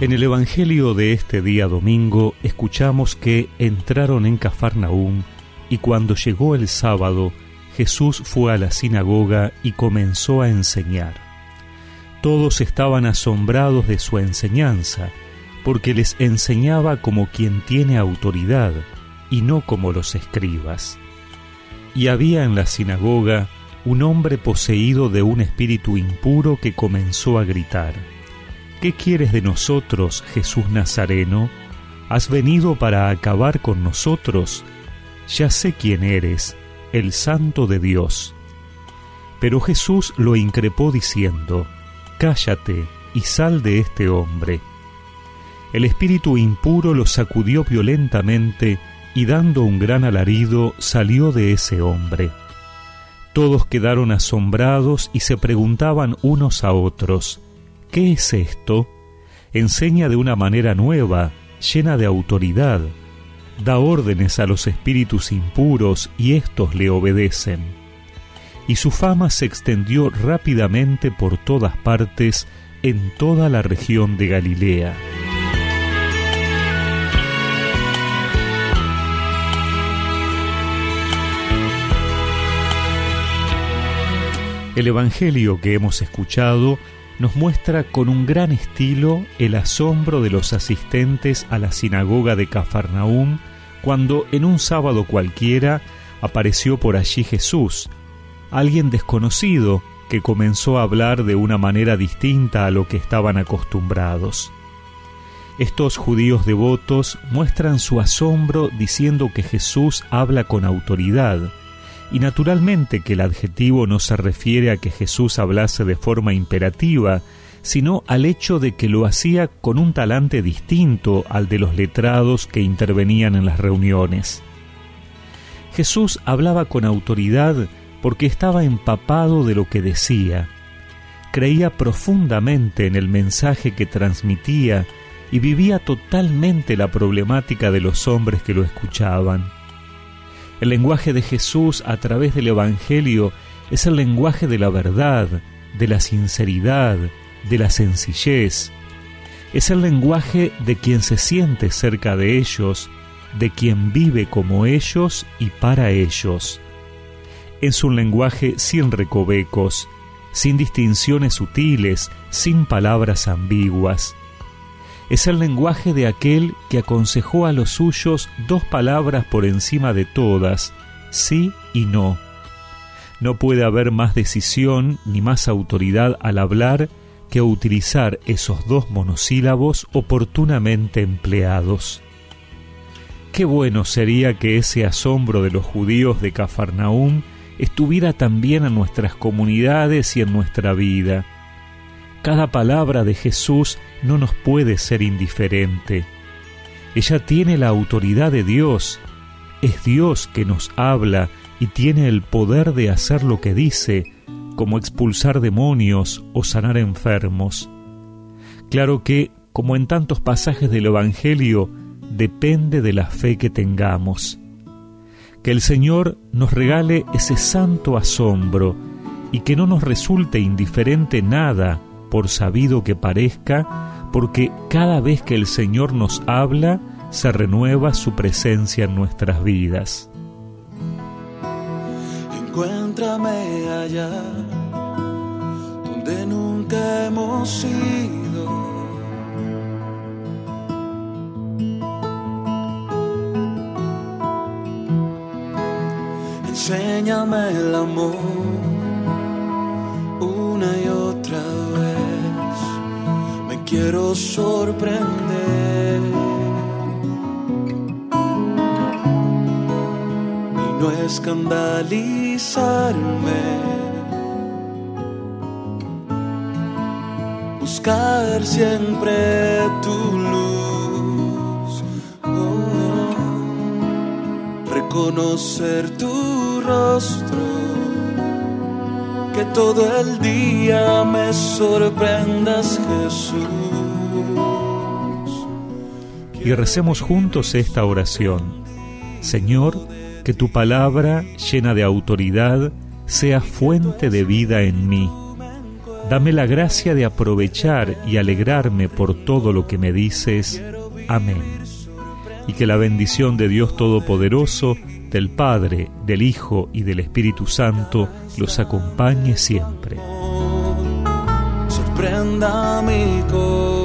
En el Evangelio de este día domingo escuchamos que entraron en Cafarnaúm y cuando llegó el sábado Jesús fue a la sinagoga y comenzó a enseñar. Todos estaban asombrados de su enseñanza, porque les enseñaba como quien tiene autoridad y no como los escribas. Y había en la sinagoga un hombre poseído de un espíritu impuro que comenzó a gritar, ¿Qué quieres de nosotros, Jesús Nazareno? ¿Has venido para acabar con nosotros? Ya sé quién eres, el Santo de Dios. Pero Jesús lo increpó diciendo, Cállate y sal de este hombre. El espíritu impuro lo sacudió violentamente y dando un gran alarido salió de ese hombre. Todos quedaron asombrados y se preguntaban unos a otros, ¿Qué es esto? Enseña de una manera nueva, llena de autoridad. Da órdenes a los espíritus impuros y éstos le obedecen. Y su fama se extendió rápidamente por todas partes en toda la región de Galilea. El Evangelio que hemos escuchado nos muestra con un gran estilo el asombro de los asistentes a la sinagoga de Cafarnaúm cuando en un sábado cualquiera apareció por allí Jesús, alguien desconocido que comenzó a hablar de una manera distinta a lo que estaban acostumbrados. Estos judíos devotos muestran su asombro diciendo que Jesús habla con autoridad, y naturalmente que el adjetivo no se refiere a que Jesús hablase de forma imperativa, sino al hecho de que lo hacía con un talante distinto al de los letrados que intervenían en las reuniones. Jesús hablaba con autoridad porque estaba empapado de lo que decía, creía profundamente en el mensaje que transmitía y vivía totalmente la problemática de los hombres que lo escuchaban. El lenguaje de Jesús a través del Evangelio es el lenguaje de la verdad, de la sinceridad, de la sencillez. Es el lenguaje de quien se siente cerca de ellos, de quien vive como ellos y para ellos. Es un lenguaje sin recovecos, sin distinciones sutiles, sin palabras ambiguas es el lenguaje de aquel que aconsejó a los suyos dos palabras por encima de todas, sí y no. No puede haber más decisión ni más autoridad al hablar que utilizar esos dos monosílabos oportunamente empleados. Qué bueno sería que ese asombro de los judíos de Cafarnaúm estuviera también en nuestras comunidades y en nuestra vida cada palabra de Jesús no nos puede ser indiferente. Ella tiene la autoridad de Dios. Es Dios que nos habla y tiene el poder de hacer lo que dice, como expulsar demonios o sanar enfermos. Claro que, como en tantos pasajes del Evangelio, depende de la fe que tengamos. Que el Señor nos regale ese santo asombro y que no nos resulte indiferente nada por sabido que parezca, porque cada vez que el Señor nos habla, se renueva su presencia en nuestras vidas. Encuéntrame allá, donde nunca hemos ido. Enséñame el amor quiero sorprender. Y no escandalizarme. Buscar siempre tu luz. Oh, reconocer tu rostro que todo el día me sorprendas Jesús. Y recemos juntos esta oración. Señor, que tu palabra, llena de autoridad, sea fuente de vida en mí. Dame la gracia de aprovechar y alegrarme por todo lo que me dices. Amén. Y que la bendición de Dios Todopoderoso, del Padre, del Hijo y del Espíritu Santo los acompañe siempre. Sorprenda mi corazón